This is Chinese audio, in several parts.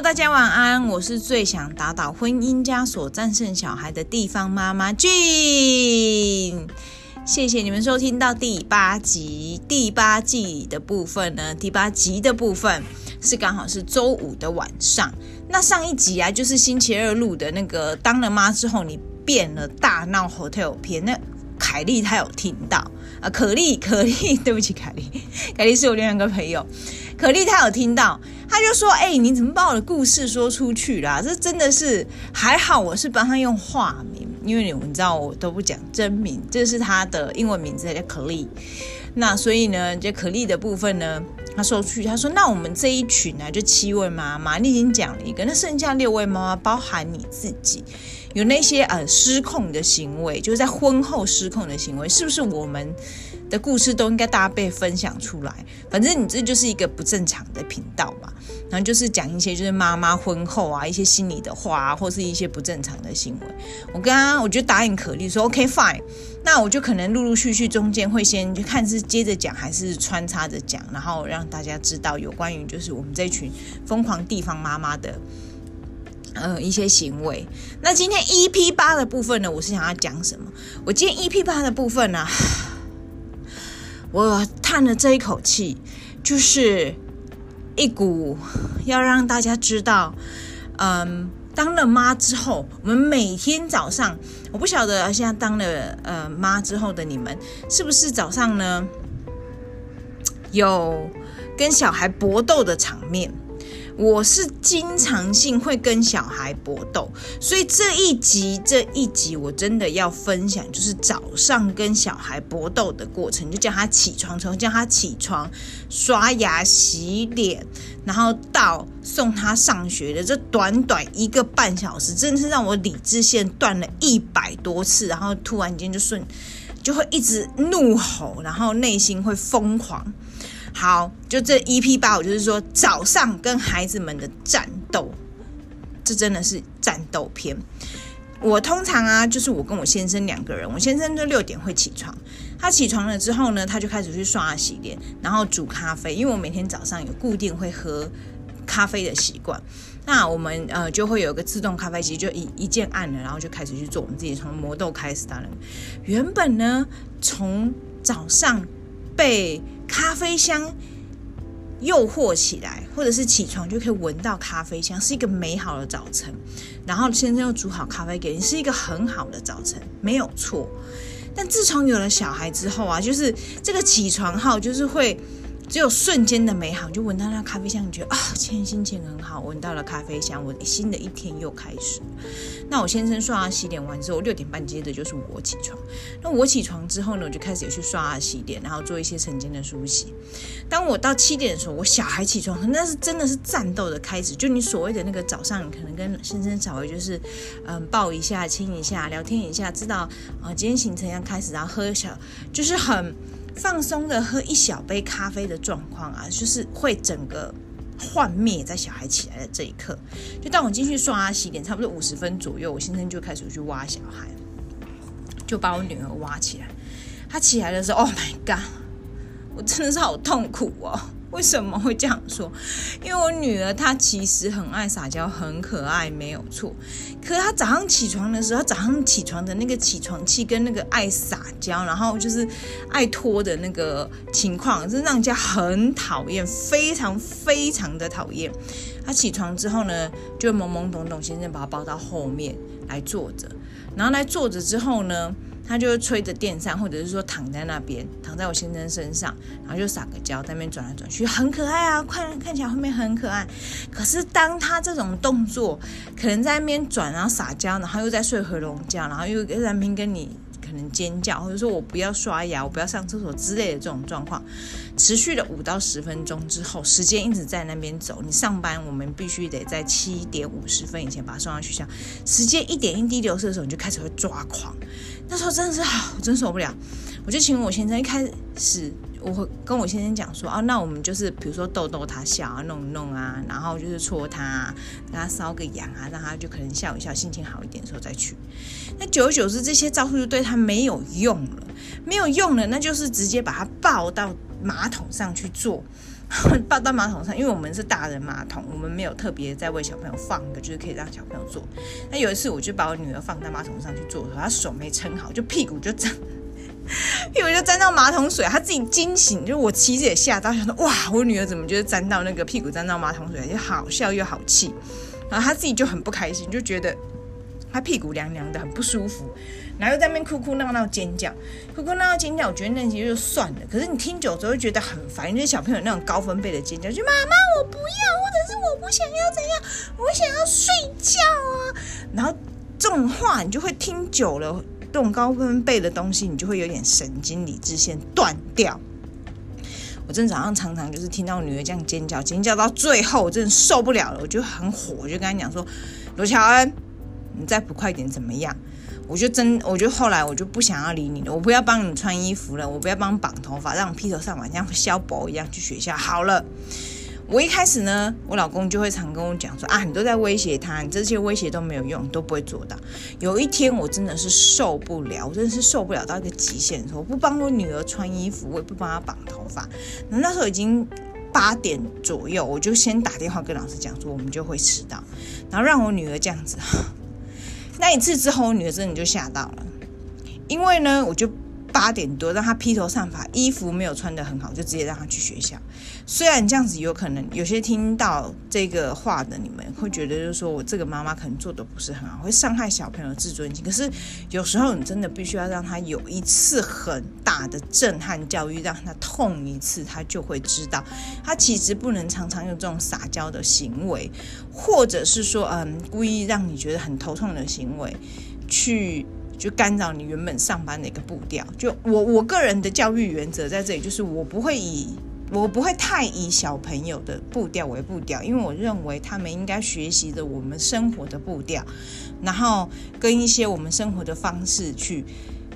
大家晚安。我是最想打倒婚姻枷锁、战胜小孩的地方妈妈 j。谢谢你们收听到第八集，第八季的部分呢，第八集的部分是刚好是周五的晚上。那上一集啊，就是星期二录的那个当了妈之后你变了大闹 hotel 片。那凯莉她有听到啊，可莉 可莉，对不起凯莉，凯莉是我另外一个朋友。可莉她有听到，她就说：“哎、你怎么把我的故事说出去啦？这真的是还好，我是帮她用化名，因为你们知道我都不讲真名，这是她的英文名字叫可莉。那所以呢，这可莉的部分呢，她说出去，她说：那我们这一群呢、就七位妈妈，你已经讲了一个，那剩下六位妈妈，包含你自己，有那些呃失控的行为，就是在婚后失控的行为，是不是我们？”的故事都应该大家被分享出来，反正你这就是一个不正常的频道嘛，然后就是讲一些就是妈妈婚后啊一些心里的话啊，或是一些不正常的行为。我刚刚我就答应可莉说 OK fine，那我就可能陆陆续续中间会先就看是接着讲还是穿插着讲，然后让大家知道有关于就是我们这群疯狂地方妈妈的呃一些行为。那今天 EP 八的部分呢，我是想要讲什么？我今天 EP 八的部分呢？我叹了这一口气，就是一股要让大家知道，嗯，当了妈之后，我们每天早上，我不晓得现在当了呃妈之后的你们，是不是早上呢有跟小孩搏斗的场面？我是经常性会跟小孩搏斗，所以这一集这一集我真的要分享，就是早上跟小孩搏斗的过程，就叫他起床，从叫他起床、刷牙、洗脸，然后到送他上学的这短短一个半小时，真的是让我理智线断了一百多次，然后突然间就顺就会一直怒吼，然后内心会疯狂。好，就这 EP 八，我就是说早上跟孩子们的战斗，这真的是战斗片。我通常啊，就是我跟我先生两个人，我先生就六点会起床，他起床了之后呢，他就开始去刷牙洗脸，然后煮咖啡，因为我每天早上有固定会喝咖啡的习惯，那我们呃就会有一个自动咖啡机，就一一键按了，然后就开始去做我们自己从磨豆开始当然，原本呢，从早上被咖啡香诱惑起来，或者是起床就可以闻到咖啡香，是一个美好的早晨。然后先生又煮好咖啡给你，是一个很好的早晨，没有错。但自从有了小孩之后啊，就是这个起床号就是会。只有瞬间的美好，就闻到那咖啡香，你觉得啊，今天心情很好，闻到了咖啡香，我新的一天又开始。那我先生刷牙洗脸完之后，六点半接着就是我起床。那我起床之后呢，我就开始也去刷牙洗脸，然后做一些晨间的梳洗。当我到七点的时候，我小孩起床，那是真的是战斗的开始。就你所谓的那个早上，可能跟先生稍微就是嗯抱一下、亲一下、聊天一下，知道啊今天行程要开始，然后喝小就是很。放松的喝一小杯咖啡的状况啊，就是会整个幻灭在小孩起来的这一刻。就当我进去刷牙洗脸，差不多五十分左右，我先生就开始去挖小孩，就把我女儿挖起来。她起来的时候，Oh my God，我真的是好痛苦哦。为什么会这样说？因为我女儿她其实很爱撒娇，很可爱，没有错。可她早上起床的时候，早上起床的那个起床气跟那个爱撒娇，然后就是爱拖的那个情况，是让人家很讨厌，非常非常的讨厌。她起床之后呢，就懵懵懂懂，先生把她抱到后面来坐着，然后来坐着之后呢。他就吹着电扇，或者是说躺在那边，躺在我先生身上，然后就撒个娇，在那边转来转去，很可爱啊，看看起来后面很可爱。可是当他这种动作，可能在那边转，然后撒娇，然后又在睡回笼觉，然后又在那边跟你。能尖叫，或者说我不要刷牙，我不要上厕所之类的这种状况，持续了五到十分钟之后，时间一直在那边走。你上班，我们必须得在七点五十分以前把他送到学校。时间一点一滴流逝的时候，你就开始会抓狂。那时候真的是好，我真受不了。我就请我先生一开始。我会跟我先生讲说，哦，那我们就是比如说逗逗他笑啊，弄弄啊，然后就是戳他啊，给他搔个痒啊，让他就可能笑一笑，心情好一点的时候再去。那久而久之，这些招数就对他没有用了，没有用了，那就是直接把他抱到马桶上去坐，抱到马桶上，因为我们是大人马桶，我们没有特别在为小朋友放的，就是可以让小朋友坐。那有一次，我就把我女儿放在马桶上去坐的时候，她手没撑好，就屁股就这样 屁股就沾到马桶水，她自己惊醒，就我其实也吓到，想说哇，我女儿怎么就是沾到那个屁股沾到马桶水，就好笑又好气，然后她自己就很不开心，就觉得她屁股凉凉的，很不舒服。然后又在那边哭哭闹闹尖叫，哭哭闹闹尖叫，我觉得那些就算了。可是你听久之后会觉得很烦，因为小朋友那种高分贝的尖叫，就妈妈我不要，或者是我不想要怎样，我想要睡觉啊。然后这种话你就会听久了，这种高分贝的东西，你就会有点神经理智线断掉。我真早上常常就是听到女儿这样尖叫，尖叫到最后我真的受不了了，我就很火，我就跟她讲说：“罗乔恩，你再不快点怎么样？”我就真，我就后来我就不想要理你了，我不要帮你穿衣服了，我不要帮绑头发，让你披头散发像肖博一样去学校。好了，我一开始呢，我老公就会常跟我讲说啊，你都在威胁他，你这些威胁都没有用，都不会做到。有一天我真的是受不了，我真的是受不了到一个极限的时候，我不帮我女儿穿衣服，我也不帮她绑头发。那时候已经八点左右，我就先打电话跟老师讲说，我们就会迟到，然后让我女儿这样子。那一次之后，我女儿真的就吓到了，因为呢，我就八点多让她披头散发，衣服没有穿得很好，就直接让她去学校。虽然这样子有可能有些听到这个话的你们会觉得，就是说我这个妈妈可能做的不是很好，会伤害小朋友自尊心。可是有时候你真的必须要让他有一次很大的震撼教育，让他痛一次，他就会知道，他其实不能常常用这种撒娇的行为，或者是说，嗯，故意让你觉得很头痛的行为，去就干扰你原本上班的一个步调。就我我个人的教育原则在这里，就是我不会以。我不会太以小朋友的步调为步调，因为我认为他们应该学习着我们生活的步调，然后跟一些我们生活的方式去，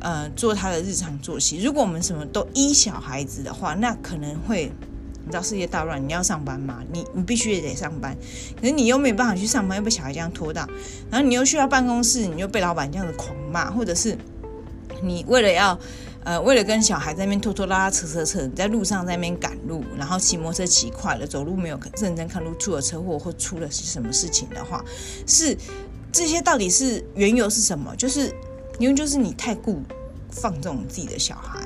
呃，做他的日常作息。如果我们什么都依小孩子的话，那可能会，你知道世界大乱，你要上班嘛，你你必须也得上班，可是你又没有办法去上班，又被小孩这样拖到，然后你又需要办公室，你又被老板这样子狂骂，或者是你为了要。呃，为了跟小孩在那边拖拖拉拉、扯扯扯，在路上在那边赶路，然后骑摩托车骑快了，走路没有认真看路，出了车祸或出了是什么事情的话，是这些到底是缘由是什么？就是因为就是你太顾放纵自己的小孩，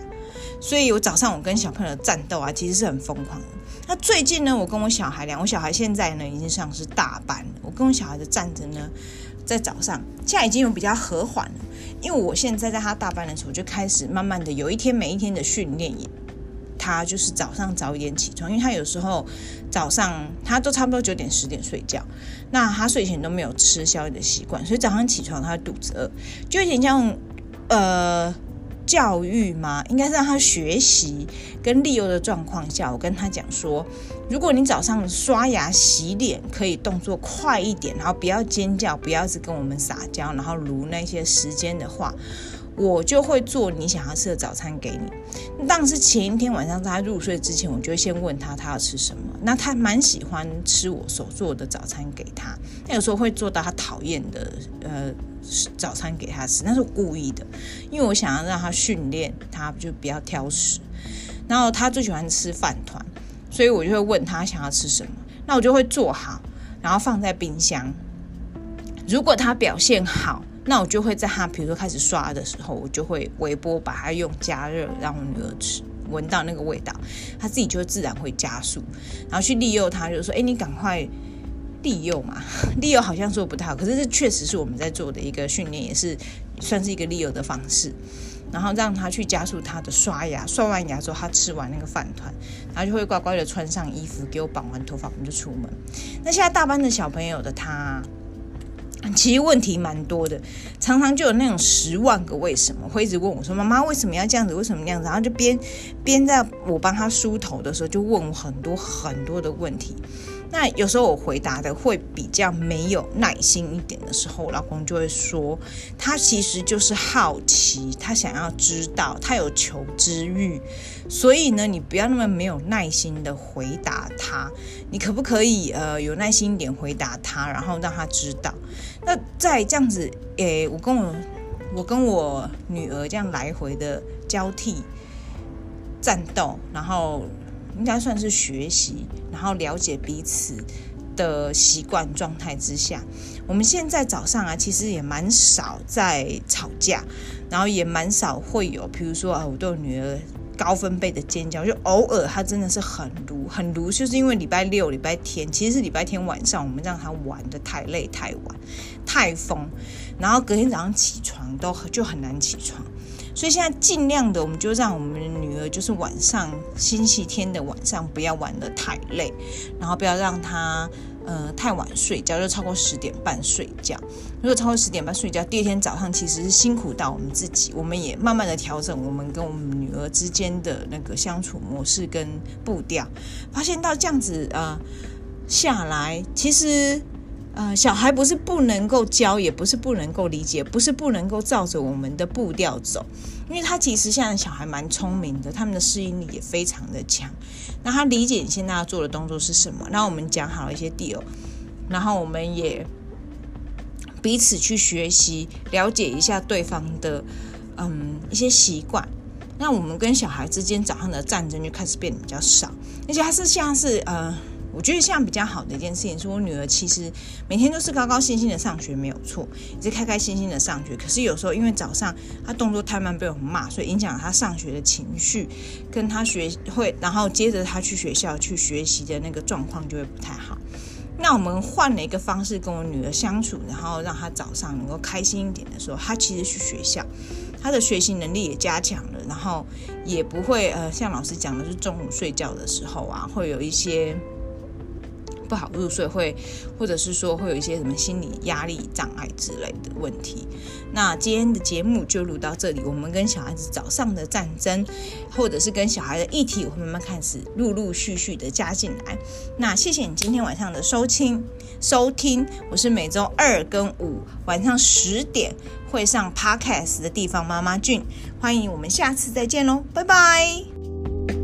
所以我早上我跟小朋友战斗啊，其实是很疯狂的。那最近呢，我跟我小孩两，我小孩现在呢已经上是大班，我跟我小孩的战争呢，在早上现在已经有比较和缓了。因为我现在在他大班的时候，就开始慢慢的有一天每一天的训练，他就是早上早一点起床，因为他有时候早上他都差不多九点十点睡觉，那他睡前都没有吃宵夜的习惯，所以早上起床他肚子饿，就有点像呃。教育吗？应该是让他学习跟利用的状况下，我跟他讲说，如果你早上刷牙洗脸可以动作快一点，然后不要尖叫，不要是跟我们撒娇，然后卢那些时间的话，我就会做你想要吃的早餐给你。但是前一天晚上在他入睡之前，我就会先问他他要吃什么。那他蛮喜欢吃我所做的早餐给他，那有时候会做到他讨厌的呃。早餐给他吃，那是我故意的，因为我想要让他训练，他就不要挑食。然后他最喜欢吃饭团，所以我就会问他想要吃什么，那我就会做好，然后放在冰箱。如果他表现好，那我就会在他比如说开始刷的时候，我就会微波把它用加热，让我女儿吃，闻到那个味道，他自己就自然会加速，然后去利诱他，就是说，哎，你赶快。利诱嘛，利诱好像做不太好，可是这确实是我们在做的一个训练，也是算是一个利诱的方式。然后让他去加速他的刷牙，刷完牙之后，他吃完那个饭团，然后就会乖乖的穿上衣服，给我绑完头发，我们就出门。那现在大班的小朋友的他，其实问题蛮多的，常常就有那种十万个为什么，会一直问我说：“妈妈为什么要这样子？为什么那样子？”然后就边边在我帮他梳头的时候，就问我很多很多的问题。那有时候我回答的会比较没有耐心一点的时候，我老公就会说，他其实就是好奇，他想要知道，他有求知欲，所以呢，你不要那么没有耐心的回答他，你可不可以呃有耐心一点回答他，然后让他知道？那在这样子，诶，我跟我我跟我女儿这样来回的交替战斗，然后。应该算是学习，然后了解彼此的习惯状态之下，我们现在早上啊，其实也蛮少在吵架，然后也蛮少会有，比如说啊，我对我女儿。高分贝的尖叫，就偶尔她真的是很如很如，就是因为礼拜六、礼拜天，其实是礼拜天晚上，我们让她玩的太累、太晚、太疯，然后隔天早上起床都就很难起床，所以现在尽量的，我们就让我们的女儿就是晚上星期天的晚上不要玩得太累，然后不要让她。呃，太晚睡觉就超过十点半睡觉。如果超过十点半睡觉，第二天早上其实是辛苦到我们自己。我们也慢慢的调整我们跟我们女儿之间的那个相处模式跟步调，发现到这样子呃下来，其实。呃，小孩不是不能够教，也不是不能够理解，不是不能够照着我们的步调走，因为他其实现在小孩蛮聪明的，他们的适应力也非常的强。那他理解你现在要做的动作是什么，那我们讲好一些 deal，然后我们也彼此去学习，了解一下对方的嗯一些习惯。那我们跟小孩之间早上的战争就开始变得比较少，而且他是像是呃。我觉得现在比较好的一件事情是我女儿其实每天都是高高兴兴的上学，没有错，也是开开心心的上学。可是有时候因为早上她动作太慢被我骂，所以影响了她上学的情绪，跟她学会，然后接着她去学校去学习的那个状况就会不太好。那我们换了一个方式跟我女儿相处，然后让她早上能够开心一点的时候，她其实去学校，她的学习能力也加强了，然后也不会呃像老师讲的是中午睡觉的时候啊，会有一些。不好入睡会，或者是说会有一些什么心理压力障碍之类的问题。那今天的节目就录到这里，我们跟小孩子早上的战争，或者是跟小孩的议题，我会慢慢开始陆陆续续的加进来。那谢谢你今天晚上的收听收听，我是每周二跟五晚上十点会上 Podcast 的地方妈妈俊，欢迎我们下次再见喽，拜拜。